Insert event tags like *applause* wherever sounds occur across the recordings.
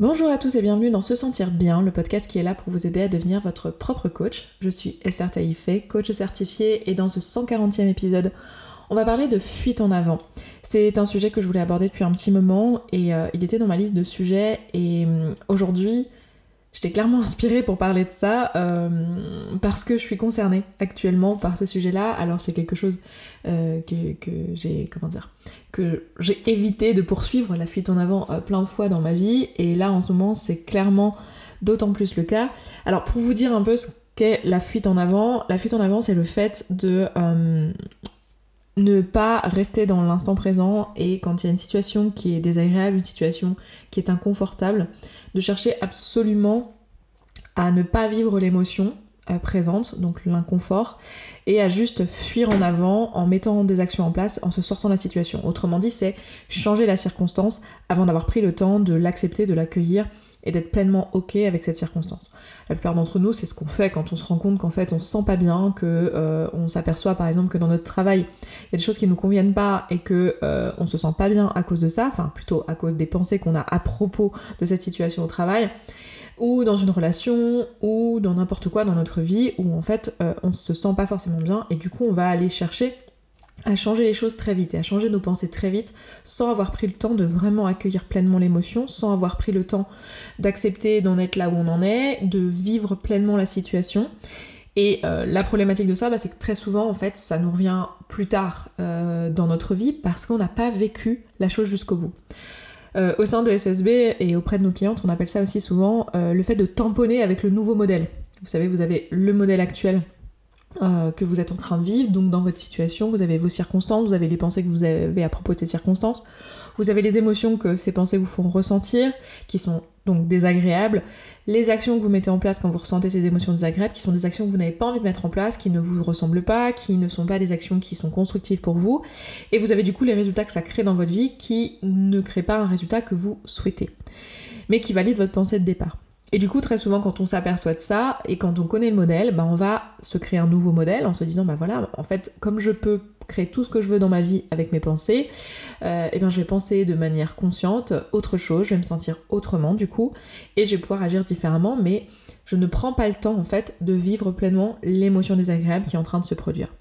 Bonjour à tous et bienvenue dans Se Sentir Bien, le podcast qui est là pour vous aider à devenir votre propre coach. Je suis Esther Taïfé, coach certifiée, et dans ce 140e épisode, on va parler de fuite en avant. C'est un sujet que je voulais aborder depuis un petit moment et euh, il était dans ma liste de sujets et hum, aujourd'hui J'étais clairement inspirée pour parler de ça euh, parce que je suis concernée actuellement par ce sujet-là. Alors c'est quelque chose euh, que, j'ai comment dire que j'ai évité de poursuivre la fuite en avant euh, plein de fois dans ma vie et là en ce moment c'est clairement d'autant plus le cas. Alors pour vous dire un peu ce qu'est la fuite en avant, la fuite en avant c'est le fait de ne pas rester dans l'instant présent et quand il y a une situation qui est désagréable, une situation qui est inconfortable, de chercher absolument à ne pas vivre l'émotion euh, présente, donc l'inconfort, et à juste fuir en avant en mettant des actions en place, en se sortant de la situation. Autrement dit, c'est changer la circonstance avant d'avoir pris le temps de l'accepter, de l'accueillir et d'être pleinement ok avec cette circonstance. La plupart d'entre nous, c'est ce qu'on fait quand on se rend compte qu'en fait on se sent pas bien, que euh, on s'aperçoit par exemple que dans notre travail il y a des choses qui nous conviennent pas et que euh, on se sent pas bien à cause de ça, enfin plutôt à cause des pensées qu'on a à propos de cette situation au travail ou dans une relation, ou dans n'importe quoi dans notre vie, où en fait euh, on se sent pas forcément bien, et du coup on va aller chercher à changer les choses très vite et à changer nos pensées très vite sans avoir pris le temps de vraiment accueillir pleinement l'émotion, sans avoir pris le temps d'accepter d'en être là où on en est, de vivre pleinement la situation. Et euh, la problématique de ça, bah, c'est que très souvent, en fait, ça nous revient plus tard euh, dans notre vie parce qu'on n'a pas vécu la chose jusqu'au bout. Euh, au sein de SSB et auprès de nos clientes, on appelle ça aussi souvent le fait de tamponner avec le nouveau modèle. Vous savez, vous avez le modèle actuel euh, que vous êtes en train de vivre, donc dans votre situation, vous avez vos circonstances, vous avez les pensées que vous avez à propos de ces circonstances, vous avez les émotions que ces pensées vous font ressentir, qui sont donc désagréables, les actions que vous mettez en place quand vous ressentez ces émotions désagréables, qui sont des actions que vous n'avez pas envie de mettre en place, qui ne vous ressemblent pas, qui ne sont pas des actions qui sont constructives pour vous, et vous avez du coup les résultats que ça crée dans votre vie qui ne créent pas un résultat que vous souhaitez, mais qui valide votre pensée de départ. Et du coup, très souvent, quand on s'aperçoit de ça et quand on connaît le modèle, bah, on va se créer un nouveau modèle en se disant, bah voilà, en fait, comme je peux créer tout ce que je veux dans ma vie avec mes pensées, euh, et bien je vais penser de manière consciente autre chose, je vais me sentir autrement du coup, et je vais pouvoir agir différemment, mais je ne prends pas le temps en fait de vivre pleinement l'émotion désagréable qui est en train de se produire.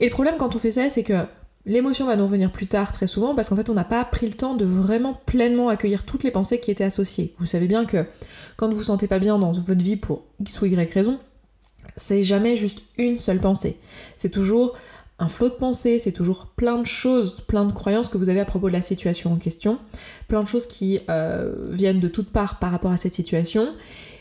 Et le problème quand on fait ça, c'est que L'émotion va nous revenir plus tard très souvent parce qu'en fait on n'a pas pris le temps de vraiment pleinement accueillir toutes les pensées qui étaient associées. Vous savez bien que quand vous vous sentez pas bien dans votre vie pour X ou Y raison, c'est jamais juste une seule pensée. C'est toujours un flot de pensées, c'est toujours plein de choses, plein de croyances que vous avez à propos de la situation en question, plein de choses qui euh, viennent de toutes parts par rapport à cette situation,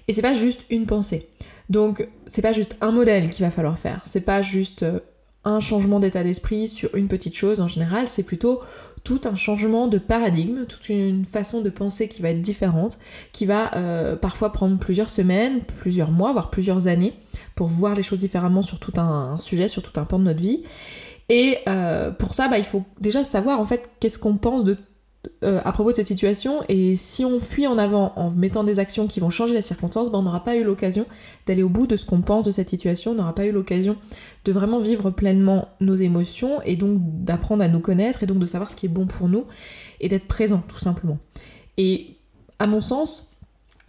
et c'est pas juste une pensée. Donc c'est pas juste un modèle qu'il va falloir faire, c'est pas juste euh, un changement d'état d'esprit sur une petite chose en général, c'est plutôt tout un changement de paradigme, toute une façon de penser qui va être différente, qui va euh, parfois prendre plusieurs semaines, plusieurs mois, voire plusieurs années pour voir les choses différemment sur tout un, sujet, sur tout un pan de notre vie. Et euh, pour ça, bah, il faut déjà savoir en fait qu'est-ce qu'on pense de euh, à propos de cette situation et si on fuit en avant en mettant des actions qui vont changer la circonstance, ben on n'aura pas eu l'occasion d'aller au bout de ce qu'on pense de cette situation, on n'aura pas eu l'occasion de vraiment vivre pleinement nos émotions et donc d'apprendre à nous connaître et donc de savoir ce qui est bon pour nous et d'être présent tout simplement. Et à mon sens,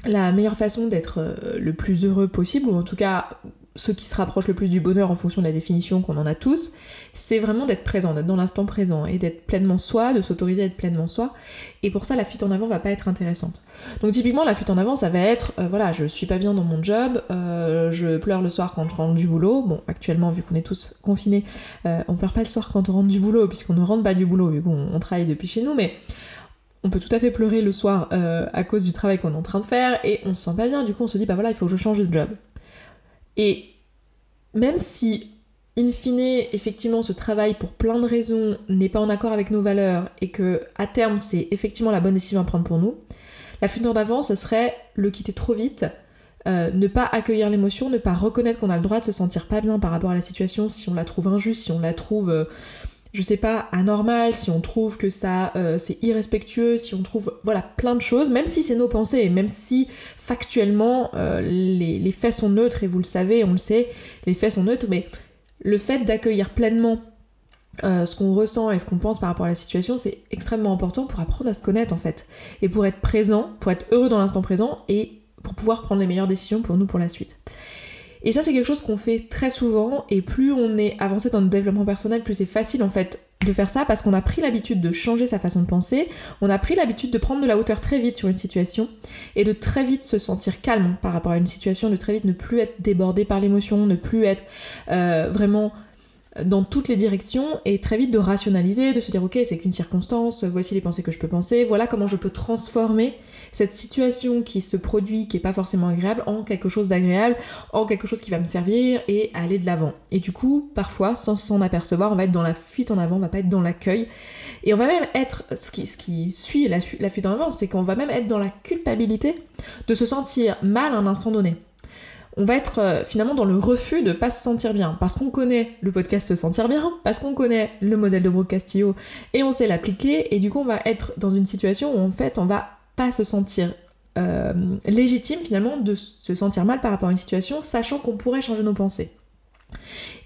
la meilleure façon d'être euh, le plus heureux possible, ou en tout cas ce qui se rapproche le plus du bonheur en fonction de la définition qu'on en a tous, c'est vraiment d'être présent, d'être dans l'instant présent et d'être pleinement soi, de s'autoriser à être pleinement soi. Et pour ça, la fuite en avant va pas être intéressante. Donc typiquement, la fuite en avant, ça va être, euh, voilà, je suis pas bien dans mon job, euh, je pleure le soir quand je rentre du boulot. Bon, actuellement, vu qu'on est tous confinés, euh, on pleure pas le soir quand on rentre du boulot, puisqu'on ne rentre pas du boulot, vu qu'on travaille depuis chez nous, mais on peut tout à fait pleurer le soir à cause du travail qu'on est en train de faire et on se sent pas bien, du coup on se dit bah voilà, il faut que je change de job. Et même si, in fine, effectivement, ce travail, pour plein de raisons, n'est pas en accord avec nos valeurs et que, à terme, c'est effectivement la bonne décision à prendre pour nous, la fuite avant, ce serait le quitter trop vite, euh, ne pas accueillir l'émotion, ne pas reconnaître qu'on a le droit de se sentir pas bien par rapport à la situation si on la trouve injuste, si on la trouve euh, je sais pas, anormal, si on trouve que ça euh, c'est irrespectueux, si on trouve voilà plein de choses, même si c'est nos pensées, même si factuellement euh, les, les, faits sont neutres, et vous le savez, on le sait, les faits sont neutres, mais le fait d'accueillir pleinement ce qu'on ressent et ce qu'on pense par rapport à la situation, c'est extrêmement important pour apprendre à se connaître en fait. Et pour être présent, pour être heureux dans l'instant présent et pour pouvoir prendre les meilleures décisions pour nous pour la suite. Et ça, c'est quelque chose qu'on fait très souvent, et plus on est avancé dans le développement personnel, plus c'est facile en fait de faire ça. Parce qu'on a pris l'habitude de changer sa façon de penser, on a pris l'habitude de prendre de la hauteur très vite sur une situation. Et de très vite se sentir calme par rapport à une situation, de très vite ne plus être débordé par l'émotion, ne plus être euh, vraiment dans toutes les directions et très vite de rationaliser, de se dire ok c'est qu'une circonstance, voici les pensées que je peux penser, voilà comment je peux transformer cette situation qui se produit, qui est pas forcément agréable, en quelque chose d'agréable, en quelque chose qui va me servir et aller de l'avant. Et du coup, parfois, sans s'en apercevoir, on va être dans la fuite en avant, on va pas être dans l'accueil. Et on va même être, ce qui, ce qui suit la, la fuite en avant, c'est qu'on va même être dans la culpabilité de se sentir mal à un instant donné on va être euh, finalement dans le refus de pas se sentir bien parce qu'on connaît le podcast se sentir bien, parce qu'on connaît le modèle de Brooke Castillo et on sait l'appliquer et du coup on va être dans une situation où en fait on va pas se sentir euh, légitime finalement de se sentir mal par rapport à une situation sachant qu'on pourrait changer nos pensées.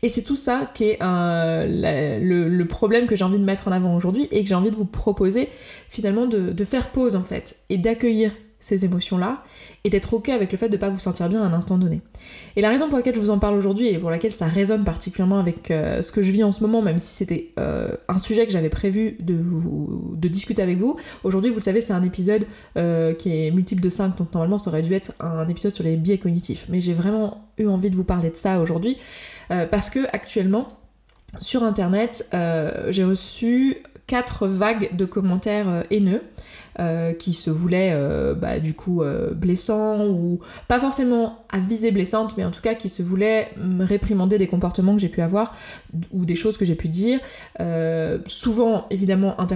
Et c'est tout ça qui est euh, le, problème que j'ai envie de mettre en avant aujourd'hui et que j'ai envie de vous proposer finalement de, de faire pause en fait et d'accueillir ces émotions-là et d'être ok avec le fait de ne pas vous sentir bien à un instant donné. Et la raison pour laquelle je vous en parle aujourd'hui et pour laquelle ça résonne particulièrement avec euh, ce que je vis en ce moment, même si c'était euh, un sujet que j'avais prévu de, vous, de discuter avec vous, aujourd'hui vous le savez c'est un épisode euh, qui est multiple de 5, donc normalement ça aurait dû être un épisode sur les biais cognitifs. Mais j'ai vraiment eu envie de vous parler de ça aujourd'hui parce que actuellement sur internet j'ai reçu quatre vagues de commentaires haineux. Euh, qui se voulait euh, bah, du coup euh, blessant ou pas forcément à visée blessante mais en tout cas qui se voulait me réprimander des comportements que j'ai pu avoir ou des choses que j'ai pu dire souvent évidemment mal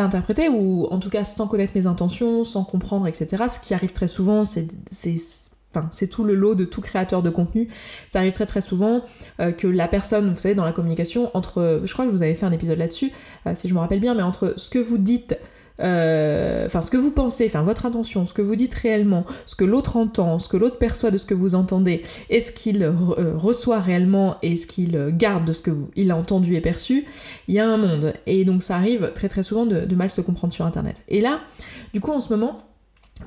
interprétées ou en tout cas sans connaître mes intentions sans comprendre etc ce qui arrive très souvent c'est Enfin, c'est tout le lot de tout créateur de contenu. Ça arrive très très souvent euh, que la personne, vous savez, dans la communication, entre, je crois que vous avez fait un épisode là-dessus, euh, si je me rappelle bien, mais entre ce que vous dites, euh, enfin ce que vous pensez, enfin votre intention, ce que vous dites réellement, ce que l'autre entend, ce que l'autre perçoit de ce que vous entendez, et ce qu'il reçoit réellement et ce qu'il garde de ce que vous, il a entendu et perçu, il y a un monde. Et donc ça arrive très très souvent de mal se comprendre sur Internet. Et là, du coup, en ce moment,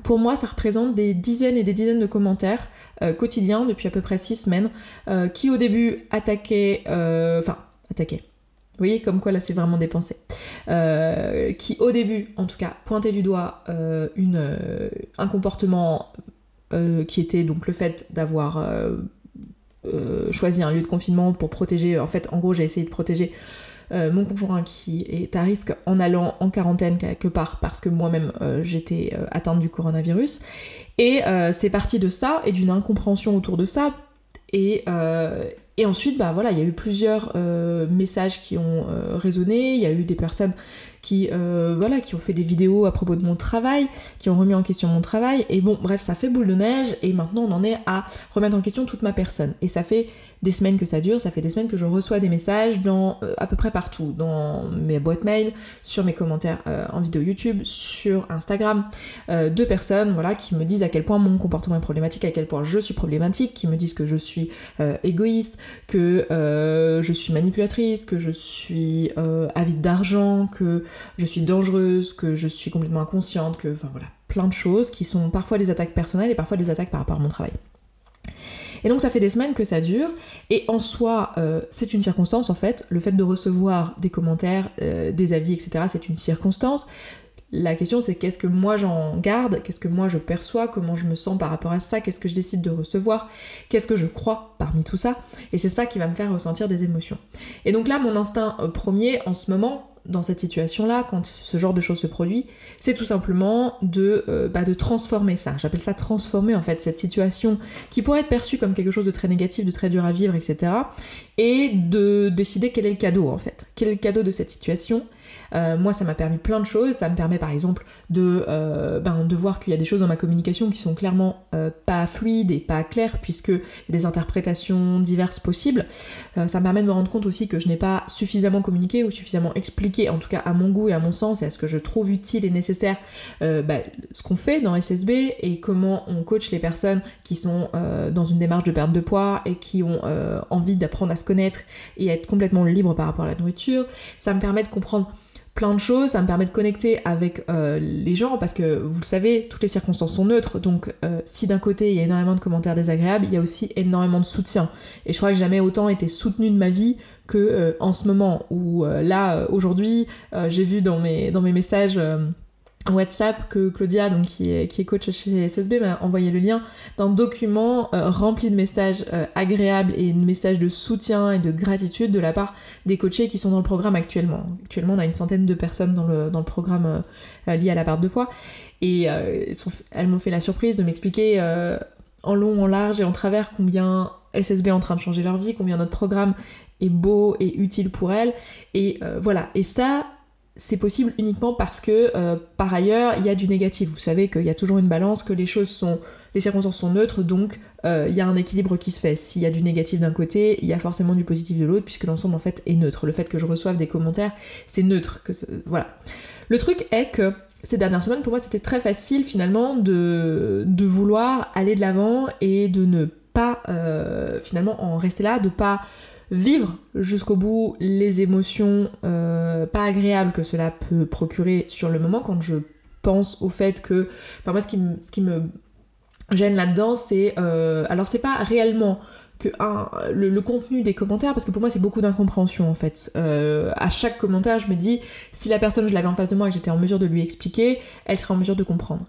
pour moi, ça représente des dizaines et des dizaines de commentaires euh, quotidiens depuis à peu près six semaines euh, qui au début attaquaient, euh, enfin attaquaient. Vous voyez comme quoi là c'est vraiment dépensé. qui au début, en tout cas, pointaient du doigt un comportement qui était donc le fait d'avoir choisi un lieu de confinement pour protéger. En fait, en gros, j'ai essayé de protéger euh, mon conjoint qui est à risque en allant en quarantaine quelque part parce que moi-même euh, j'étais euh, atteinte du coronavirus. Et c'est parti de ça et d'une incompréhension autour de ça. Et, ensuite, bah voilà, il y a eu plusieurs messages qui ont résonné. Il y a eu des personnes qui, voilà, qui ont fait des vidéos à propos de mon travail, qui ont remis en question mon travail. Et bon, bref, ça fait boule de neige. Et maintenant, on en est à remettre en question toute ma personne. Et ça fait des semaines que ça dure, ça fait des semaines que je reçois des messages dans euh, à peu près partout, dans mes boîtes mail, sur mes commentaires euh, en vidéo YouTube, sur Instagram, euh, de personnes voilà qui me disent à quel point mon comportement est problématique, à quel point je suis problématique, qui me disent que je suis égoïste, que je suis manipulatrice, que je suis avide d'argent, que je suis dangereuse, que je suis complètement inconsciente, que enfin voilà, plein de choses qui sont parfois des attaques personnelles et parfois des attaques par rapport à mon travail. Et donc ça fait des semaines que ça dure, et en soi, euh, c'est une circonstance en fait, le fait de recevoir des commentaires, euh, des avis, etc., c'est une circonstance. La question c'est qu'est-ce que moi j'en garde, qu'est-ce que moi je perçois, comment je me sens par rapport à ça, qu'est-ce que je décide de recevoir, qu'est-ce que je crois parmi tout ça, et c'est ça qui va me faire ressentir des émotions. Et donc là, mon instinct euh, premier en ce moment, dans cette situation-là, quand ce genre de choses se produit, c'est tout simplement de, euh, bah, de transformer ça. J'appelle ça transformer en fait cette situation qui pourrait être perçue comme quelque chose de très négatif, de très dur à vivre, etc. Et de décider quel est le cadeau en fait. Quel est le cadeau de cette situation euh, moi, ça m'a permis plein de choses. Ça me permet par exemple de, euh, ben, de voir qu'il y a des choses dans ma communication qui sont clairement euh, pas fluides et pas claires, puisque y a des interprétations diverses possibles. ça me permet de me rendre compte aussi que je n'ai pas suffisamment communiqué ou suffisamment expliqué, en tout cas à mon goût et à mon sens, et à ce que je trouve utile et nécessaire, ben, ce qu'on fait dans SSB et comment on coach les personnes qui sont dans une démarche de perte de poids et qui ont envie d'apprendre à se connaître et être complètement libre par rapport à la nourriture. Ça me permet de comprendre plein de choses, ça me permet de connecter avec euh, les gens parce que vous le savez, toutes les circonstances sont neutres, donc euh, si d'un côté il y a énormément de commentaires désagréables, il y a aussi énormément de soutien. Et je crois que jamais autant été soutenue de ma vie que euh, en ce moment où là aujourd'hui j'ai vu dans mes, dans mes messages WhatsApp que Claudia, donc qui est, coach chez SSB, m'a envoyé le lien d'un document euh, rempli de messages euh, agréables et de messages de soutien et de gratitude de la part des coachés qui sont dans le programme actuellement. Actuellement, on a une centaine de personnes dans le, dans le programme euh, lié à la part de poids. Et elles m'ont fait la surprise de m'expliquer en long, en large et en travers combien SSB est en train de changer leur vie, combien notre programme est beau et utile pour elles. Et voilà. Et ça, c'est possible uniquement parce que euh, par ailleurs il y a du négatif. Vous savez qu'il y a toujours une balance, que les choses sont, les circonstances sont neutres, donc euh, il y a un équilibre qui se fait. S'il y a du négatif d'un côté, il y a forcément du positif de l'autre, puisque l'ensemble en fait est neutre. Le fait que je reçoive des commentaires, c'est neutre. Que voilà. Le truc est que ces dernières semaines, pour moi, c'était très facile finalement de, vouloir aller de l'avant et de ne pas euh, finalement en rester là, de pas vivre jusqu'au bout les émotions euh, pas agréables que cela peut procurer sur le moment quand je pense au fait que... Enfin moi ce qui, me, ce qui me gêne là-dedans c'est... Euh, alors c'est pas réellement que un, le, contenu des commentaires, parce que pour moi c'est beaucoup d'incompréhension en fait. Euh, à chaque commentaire, je me dis, si la personne je l'avais en face de moi et que j'étais en mesure de lui expliquer, elle serait en mesure de comprendre.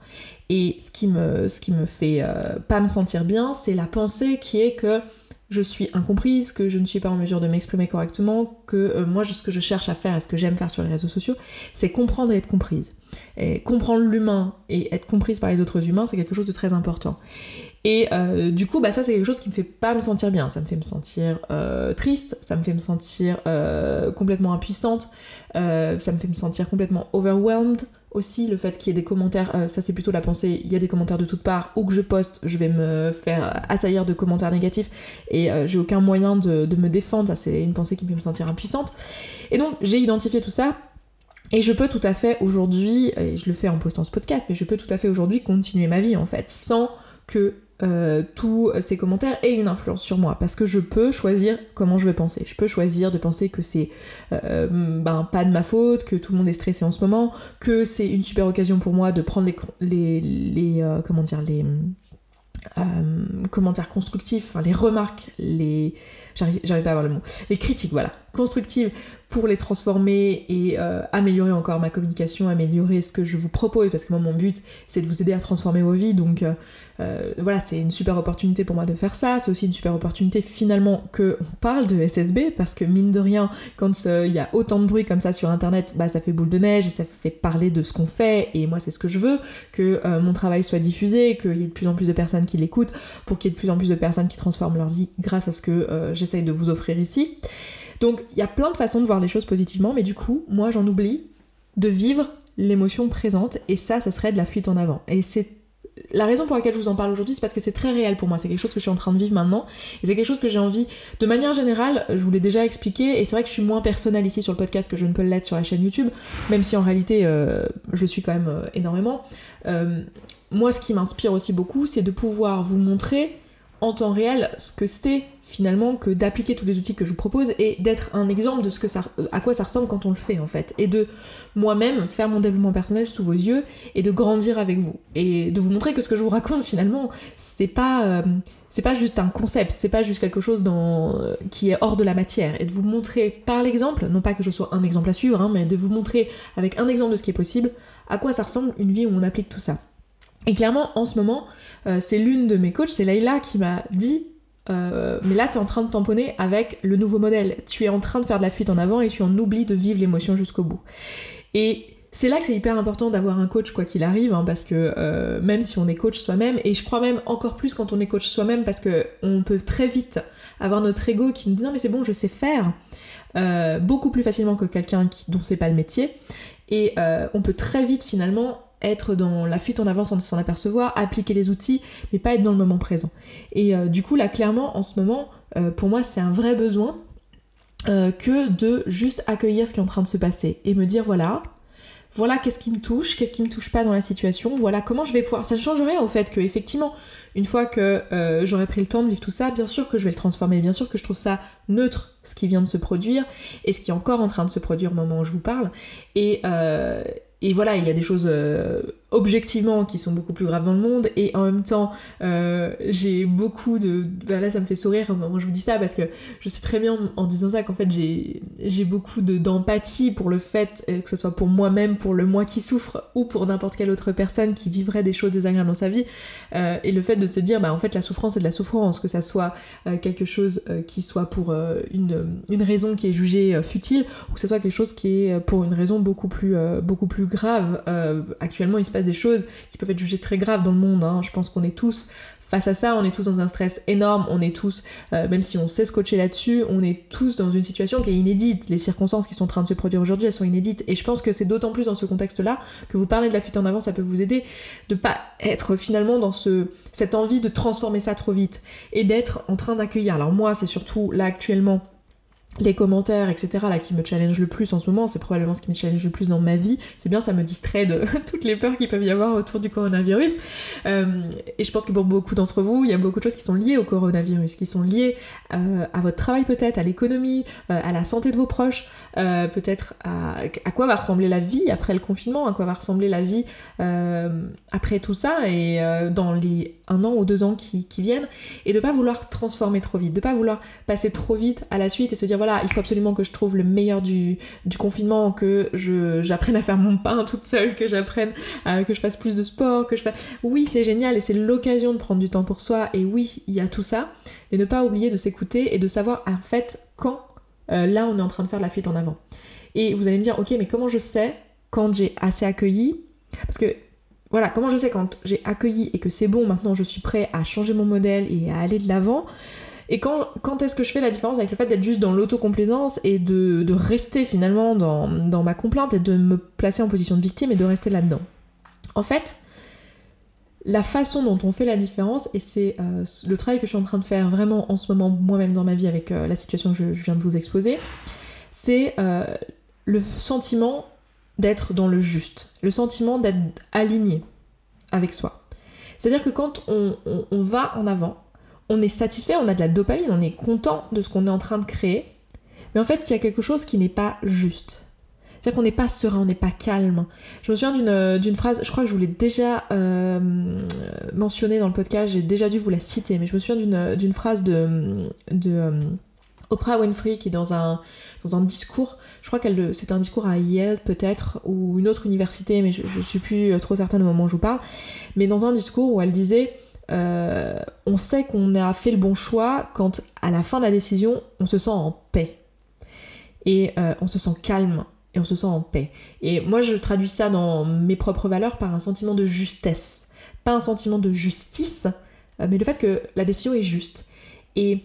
Et ce qui me, ce qui me fait pas me sentir bien, c'est la pensée qui est que je suis incomprise, que je ne suis pas en mesure de m'exprimer correctement, que euh, moi ce que je cherche à faire et ce que j'aime faire sur les réseaux sociaux, c'est comprendre et être comprise. Et comprendre l'humain et être comprise par les autres humains, c'est quelque chose de très important. Et euh, du coup, bah, ça c'est quelque chose qui me fait pas me sentir bien. Ça me fait me sentir euh, triste, ça me fait me sentir complètement impuissante, ça me fait me sentir complètement overwhelmed, aussi le fait qu'il y ait des commentaires, euh, ça c'est plutôt la pensée, il y a des commentaires de toutes parts, ou que je poste, je vais me faire assaillir de commentaires négatifs et euh, j'ai aucun moyen de, me défendre, ça c'est une pensée qui me fait me sentir impuissante. Et donc j'ai identifié tout ça. Et je peux tout à fait aujourd'hui, et je le fais en postant ce podcast, mais je peux tout à fait aujourd'hui continuer ma vie en fait, sans que euh, tous ces commentaires aient une influence sur moi parce que je peux choisir comment je vais penser. Je peux choisir de penser que c'est euh, ben, pas de ma faute, que tout le monde est stressé en ce moment, que c'est une super occasion pour moi de prendre les, les, euh, comment dire les commentaires constructifs, les remarques, les j'arrive pas à avoir le mot, les critiques, voilà, constructives pour les transformer et euh, améliorer encore ma communication, améliorer ce que je vous propose, parce que moi mon but c'est de vous aider à transformer vos vies, donc euh, euh, voilà, c'est une super opportunité pour moi de faire ça, c'est aussi une super opportunité finalement que on parle de SSB, parce que mine de rien, quand il y a autant de bruit comme ça sur internet, bah ça fait boule de neige et ça fait parler de ce qu'on fait, et moi c'est ce que je veux, que mon travail soit diffusé, qu'il y ait de plus en plus de personnes qui l'écoutent, pour qu'il y ait de plus en plus de personnes qui transforment leur vie grâce à ce que j'essaye de vous offrir ici. Donc il y a plein de façons de voir les choses positivement, mais du coup, moi j'en oublie de vivre l'émotion présente, et ça, ça serait de la fuite en avant. Et c'est la raison pour laquelle je vous en parle aujourd'hui, c'est parce que c'est très réel pour moi. C'est quelque chose que je suis en train de vivre maintenant. Et c'est quelque chose que j'ai envie, de manière générale, je vous l'ai déjà expliqué. Et c'est vrai que je suis moins personnelle ici sur le podcast que je ne peux l'être sur la chaîne YouTube, même si en réalité, euh, je suis quand même euh, énormément. Euh, moi, ce qui m'inspire aussi beaucoup, c'est de pouvoir vous montrer en temps réel ce que c'est finalement que d'appliquer tous les outils que je vous propose et d'être un exemple de ce que ça, à quoi ça ressemble quand on le fait en fait. Et de moi-même faire mon développement personnel sous vos yeux et de grandir avec vous. Et de vous montrer que ce que je vous raconte *laughs* finalement c'est pas euh, c'est pas juste un concept c'est pas juste quelque chose dans, euh, qui est hors de la matière. Et de vous montrer par l'exemple non pas que je sois un exemple à suivre hein, mais de vous montrer avec un exemple de ce qui est possible à quoi ça ressemble une vie où on applique tout ça. Et clairement, en ce moment, euh, c'est l'une de mes coachs, c'est Leïla, qui m'a dit euh, Mais là, tu es en train de tamponner avec le nouveau modèle. Tu es en train de faire de la fuite en avant et tu en oublies de vivre l'émotion jusqu'au bout. Et c'est là que c'est hyper important d'avoir un coach quoi qu'il arrive, hein, parce que euh, même si on est coach soi-même, et je crois même encore plus quand on est coach soi-même, parce que on peut très vite avoir notre ego qui nous dit non mais c'est bon, je sais faire, beaucoup plus facilement que quelqu'un dont c'est pas le métier, et on peut très vite finalement être dans la fuite en avant sans s'en apercevoir, appliquer les outils, mais pas être dans le moment présent. Et euh, du coup, là, clairement, en ce moment, euh, pour moi, c'est un vrai besoin euh, que de juste accueillir ce qui est en train de se passer et me dire, voilà, voilà qu'est-ce qui me touche, qu'est-ce qui me touche pas dans la situation, voilà comment je vais pouvoir. Ça ne changerait au fait que, effectivement, une fois que j'aurai pris le temps de vivre tout ça, bien sûr que je vais le transformer, bien sûr que je trouve ça neutre, ce qui vient de se produire, et ce qui est encore en train de se produire au moment où je vous parle. Et, et voilà, il y a des choses euh, objectivement qui sont beaucoup plus graves dans le monde et en même temps euh, j'ai beaucoup de bah là ça me fait sourire au moment où je vous dis ça parce que je sais très bien en disant ça qu'en fait j'ai beaucoup de d'empathie pour le fait euh, que ce soit pour moi-même pour le moi qui souffre ou pour n'importe quelle autre personne qui vivrait des choses désagréables dans sa vie euh, et le fait de se dire bah en fait la souffrance c'est de la souffrance que ça soit quelque chose qui soit pour une, une raison qui est jugée futile ou que ce soit quelque chose qui est pour une raison beaucoup plus beaucoup plus grave actuellement il se des choses qui peuvent être jugées très graves dans le monde. Hein. Je pense qu'on est tous face à ça, on est tous dans un stress énorme, on est tous, euh, même si on sait se coacher là-dessus, on est tous dans une situation qui est inédite. Les circonstances qui sont en train de se produire aujourd'hui, elles sont inédites. Et je pense que c'est d'autant plus dans ce contexte-là que vous parlez de la fuite en avant, ça peut vous aider de pas être finalement dans ce, cette envie de transformer ça trop vite et d'être en train d'accueillir. Alors moi, c'est surtout là actuellement les commentaires, etc., là, qui me challenge le plus en ce moment, c'est probablement ce qui me challenge le plus dans ma vie. C'est bien, ça me distrait de *laughs* toutes les peurs qu'il peut y avoir autour du coronavirus. Euh, et je pense que pour beaucoup d'entre vous, il y a beaucoup de choses qui sont liées au coronavirus, qui sont liées euh, à votre travail peut-être, à l'économie, euh, à la santé de vos proches, peut-être à, à, quoi va ressembler la vie après le confinement, à quoi va ressembler la vie après tout ça et dans les un an ou deux ans qui, qui, viennent, et de pas vouloir transformer trop vite, de pas vouloir passer trop vite à la suite et se dire voilà, il faut absolument que je trouve le meilleur du, confinement, que j'apprenne à faire mon pain toute seule, que j'apprenne, que je fasse plus de sport, que je fasse... Oui, c'est génial et c'est l'occasion de prendre du temps pour soi, et oui, il y a tout ça, mais ne pas oublier de s'écouter et de savoir en fait quand euh, là on est en train de faire la fuite en avant. Et vous allez me dire, ok, mais comment je sais quand j'ai assez accueilli? Parce que voilà, comment je sais quand j'ai accueilli et que c'est bon, maintenant je suis prêt à changer mon modèle et à aller de l'avant? Et quand, quand est-ce que je fais la différence avec le fait d'être juste dans l'autocomplaisance et de, de, rester finalement dans, dans, ma complainte et de me placer en position de victime et de rester là-dedans? En fait, la façon dont on fait la différence, et c'est euh, le travail que je suis en train de faire vraiment en ce moment moi-même dans ma vie avec euh, la situation que je, viens de vous exposer, c'est euh, le sentiment d'être dans le juste, le sentiment d'être aligné avec soi. C'est-à-dire que quand on, on, va en avant, on est satisfait, on a de la dopamine, on est content de ce qu'on est en train de créer, mais en fait il y a quelque chose qui n'est pas juste. C'est-à-dire qu'on n'est pas serein, on n'est pas calme. Je me souviens d'une phrase, je crois que je vous l'ai déjà euh, mentionnée dans le podcast, j'ai déjà dû vous la citer, mais je me souviens d'une phrase de, de euh, Oprah Winfrey qui dans un, dans un discours, je crois qu'elle c'est un discours à Yale peut-être, ou une autre université, mais je, je suis plus trop certaine au moment où je vous parle, mais dans un discours où elle disait euh, on sait qu'on a fait le bon choix quand à la fin de la décision on se sent en paix et euh, on se sent calme et on se sent en paix. Et moi je traduis ça dans mes propres valeurs par un sentiment de justesse, pas un sentiment de justice, euh, mais le fait que la décision est juste. Et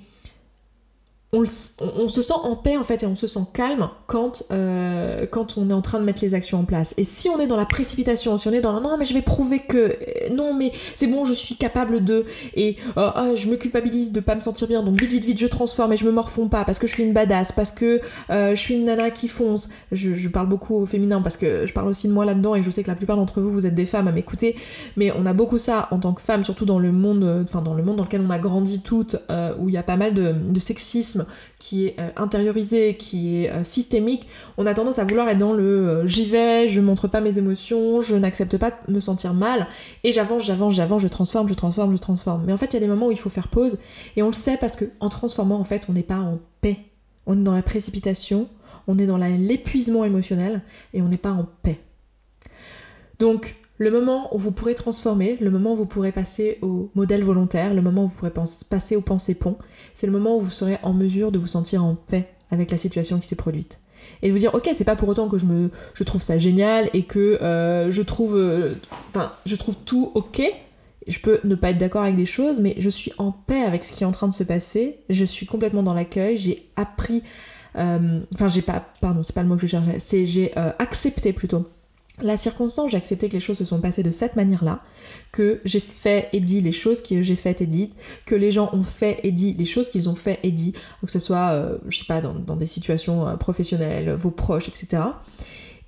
on, se sent en paix en fait et on se sent calme quand, euh, quand on est en train de mettre les actions en place. Et si on est dans la précipitation, si on est dans non mais je vais prouver que euh, non mais c'est bon je suis capable de et euh, ah, je me culpabilise de pas me sentir bien donc vite vite vite je transforme et je me morfonds pas parce que je suis une badass parce que je suis une nana qui fonce. Je, parle beaucoup au féminin parce que je parle aussi de moi là-dedans et je sais que la plupart d'entre vous vous êtes des femmes à m'écouter mais on a beaucoup ça en tant que femme surtout dans le monde enfin dans le monde dans lequel on a grandi toutes où il y a pas mal de sexisme qui est euh, intériorisé, qui est euh, systémique, on a tendance à vouloir être dans le euh, j'y vais, je montre pas mes émotions, je n'accepte pas de me sentir mal, et j'avance, j'avance, j'avance, je transforme, je transforme, je transforme. Mais en fait, il y a des moments où il faut faire pause, et on le sait parce que en transformant, en fait, on n'est pas en paix. On est dans la précipitation, on est dans l'épuisement émotionnel, et on n'est pas en paix. Donc, le moment où vous pourrez transformer, le moment où vous pourrez passer au modèle volontaire, le moment où vous pourrez passer au pensée pont, c'est le moment où vous serez en mesure de vous sentir en paix avec la situation qui s'est produite. Et de vous dire, ok, c'est pas pour autant que je, me, je trouve ça génial et que euh, je trouve. Euh, je trouve tout ok. Je peux ne pas être d'accord avec des choses, mais je suis en paix avec ce qui est en train de se passer. Je suis complètement dans l'accueil. J'ai appris. Euh, enfin, j'ai pas. Pardon, c'est pas le mot que je cherchais. C'est j'ai accepté plutôt la circonstance, j'ai accepté que les choses se sont passées de cette manière-là, que j'ai fait et dit les choses que j'ai faites et dites, que les gens ont fait et dit les choses qu'ils ont fait et dit, que ce soit, euh, je sais pas, dans, des situations euh, professionnelles, vos proches, etc.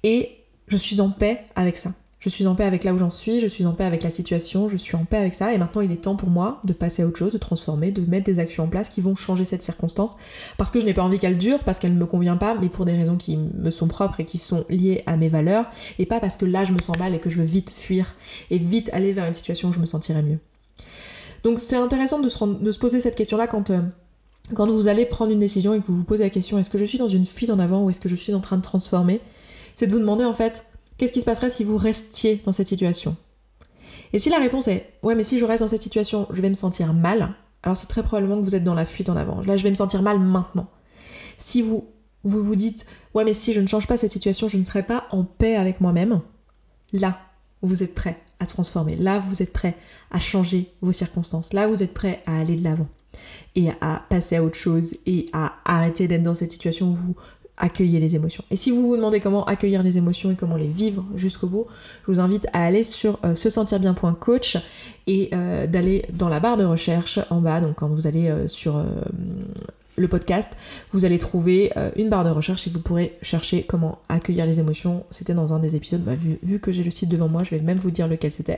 Et je suis en paix avec ça. Je suis en paix avec là où j'en suis, je suis en paix avec la situation, je suis en paix avec ça, et maintenant il est temps pour moi de passer à autre chose, de transformer, de mettre des actions en place qui vont changer cette circonstance, parce que je n'ai pas envie qu'elle dure, parce qu'elle ne me convient pas, mais pour des raisons qui me sont propres et qui sont liées à mes valeurs, et pas parce que là je me sens mal et que je veux vite fuir et vite aller vers une situation où je me sentirai mieux. Donc c'est intéressant de se, poser cette question-là quand, euh, quand vous allez prendre une décision et que vous vous posez la question est-ce que je suis dans une fuite en avant ou est-ce que je suis en train de transformer? C'est de vous demander en fait qu'est-ce qui se passerait si vous restiez dans cette situation? Et si la réponse est ouais, mais si je reste dans cette situation, je vais me sentir mal, alors c'est très probablement que vous êtes dans la fuite en avant. Là, je vais me sentir mal maintenant. Si vous vous, dites ouais, mais si je ne change pas cette situation, je ne serai pas en paix avec moi-même, là, vous êtes prêt à transformer. Là, vous êtes prêt à changer vos circonstances. Là, vous êtes prêt à aller de l'avant et à passer à autre chose et à arrêter d'être dans cette situation où vous accueillez les émotions. Et si vous vous demandez comment accueillir les émotions et comment les vivre jusqu'au bout, je vous invite à aller sur euh, se sentir bien.coach et euh, d'aller dans la barre de recherche en bas. Donc quand vous allez euh, sur le podcast, vous allez trouver euh, une barre de recherche et vous pourrez chercher comment accueillir les émotions. C'était dans un des épisodes, bah, vu, que j'ai le site devant moi, je vais même vous dire lequel c'était.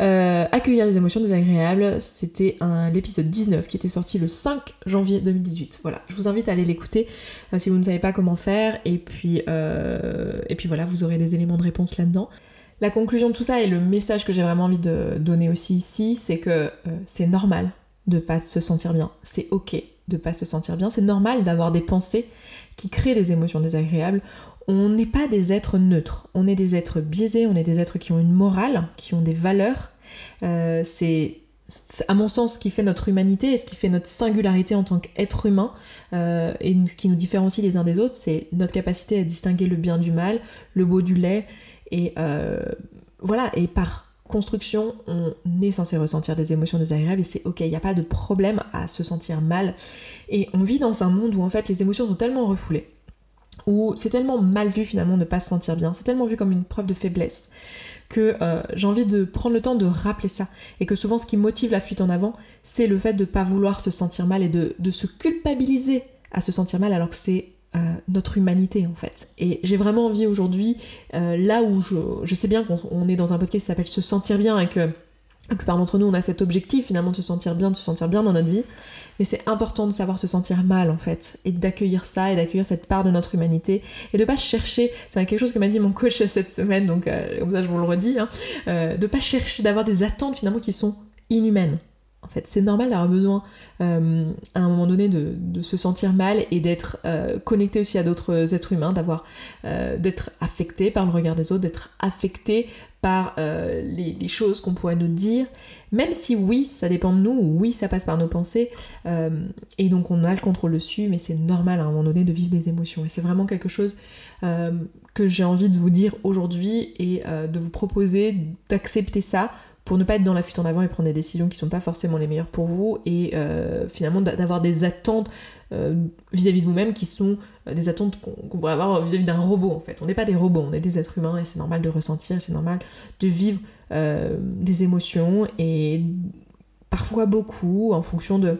Euh, accueillir les émotions désagréables, c'était l'épisode 19 qui était sorti le 5 janvier 2018. Voilà, je vous invite à aller l'écouter euh, si vous ne savez pas comment faire et puis, voilà, vous aurez des éléments de réponse là-dedans. La conclusion de tout ça et le message que j'ai vraiment envie de donner aussi ici, c'est que c'est normal de pas se sentir bien. C'est ok de pas se sentir bien. C'est normal d'avoir des pensées qui créent des émotions désagréables. On n'est pas des êtres neutres. On est des êtres biaisés. On est des êtres qui ont une morale, qui ont des valeurs. Euh, c'est à mon sens, ce qui fait notre humanité et ce qui fait notre singularité en tant qu'être humain euh, et ce qui nous différencie les uns des autres, c'est notre capacité à distinguer le bien du mal, le beau du laid, et euh, voilà, et par construction, on est censé ressentir des émotions désagréables et c'est ok, il n'y a pas de problème à se sentir mal. Et on vit dans un monde où en fait les émotions sont tellement refoulées, où c'est tellement mal vu finalement de ne pas se sentir bien, c'est tellement vu comme une preuve de faiblesse que euh, j'ai envie de prendre le temps de rappeler ça. Et que souvent ce qui motive la fuite en avant, c'est le fait de ne pas vouloir se sentir mal et de, de se culpabiliser à se sentir mal alors que c'est euh, notre humanité en fait. Et j'ai vraiment envie aujourd'hui, euh, là où je, sais bien qu'on est dans un podcast qui s'appelle Se sentir bien et que la plupart d'entre nous on a cet objectif finalement de se sentir bien, de se sentir bien dans notre vie, mais c'est important de savoir se sentir mal en fait et d'accueillir ça et d'accueillir cette part de notre humanité et de pas chercher, c'est quelque chose que m'a dit mon coach *laughs* cette semaine donc euh, comme ça je vous le redis, hein, de pas chercher d'avoir des attentes finalement qui sont inhumaines en fait, c'est normal d'avoir besoin euh, à un moment donné de, se sentir mal et d'être euh, connecté aussi à d'autres êtres humains, euh, d'être affecté par le regard des autres, d'être affecté par les, les, choses qu'on pourrait nous dire, même si oui, ça dépend de nous, oui, ça passe par nos pensées, et donc on a le contrôle dessus, mais c'est normal à un moment donné de vivre des émotions. Et c'est vraiment quelque chose que j'ai envie de vous dire aujourd'hui et de vous proposer d'accepter ça pour ne pas être dans la fuite en avant et prendre des décisions qui sont pas forcément les meilleures pour vous et euh, finalement d'avoir des attentes euh, vis-à-vis de vous-même qui sont euh, des attentes qu'on pourrait avoir vis-à-vis d'un robot en fait. On n'est pas des robots, on est des êtres humains et c'est normal de ressentir, c'est normal de vivre des émotions et parfois beaucoup en fonction de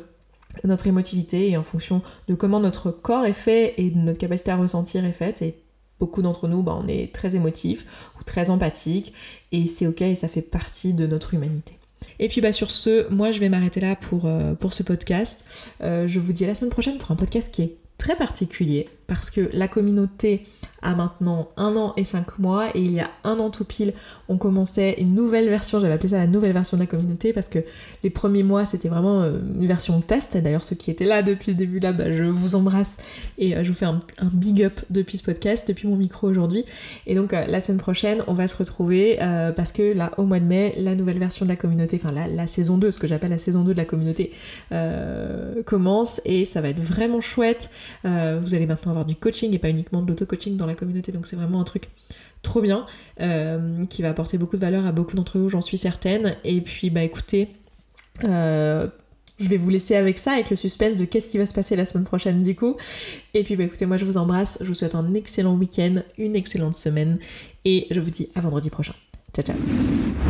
notre émotivité et en fonction de comment notre corps est fait et de notre capacité à ressentir est faite beaucoup d'entre nous, bah, on est très émotifs ou très empathiques et c'est ok et ça fait partie de notre humanité. Et puis bah sur ce, moi je vais m'arrêter là pour, euh, ce podcast. Euh, je vous dis à la semaine prochaine pour un podcast qui est très particulier parce que la communauté a maintenant un an et cinq mois et il y a un an tout pile on commençait une nouvelle version, j'avais appelé ça la nouvelle version de la communauté parce que les premiers mois c'était vraiment euh, une version test. D'ailleurs ceux qui étaient là depuis le début là bah, je vous embrasse et euh, je vous fais un, big up depuis ce podcast, depuis mon micro aujourd'hui. Et donc euh, la semaine prochaine on va se retrouver parce que là au mois de mai la nouvelle version de la communauté, enfin la saison 2, ce que j'appelle la saison 2 de la communauté commence et ça va être vraiment chouette. Vous allez maintenant avoir du coaching et pas uniquement de l'auto-coaching dans la communauté. Donc c'est vraiment un truc trop bien euh, qui va apporter beaucoup de valeur à beaucoup d'entre vous, j'en suis certaine. Et puis bah écoutez, euh, je vais vous laisser avec ça, avec le suspense de qu'est-ce qui va se passer la semaine prochaine du coup. Et puis bah écoutez, moi je vous embrasse, je vous souhaite un excellent week-end, une excellente semaine et je vous dis à vendredi prochain. Ciao ciao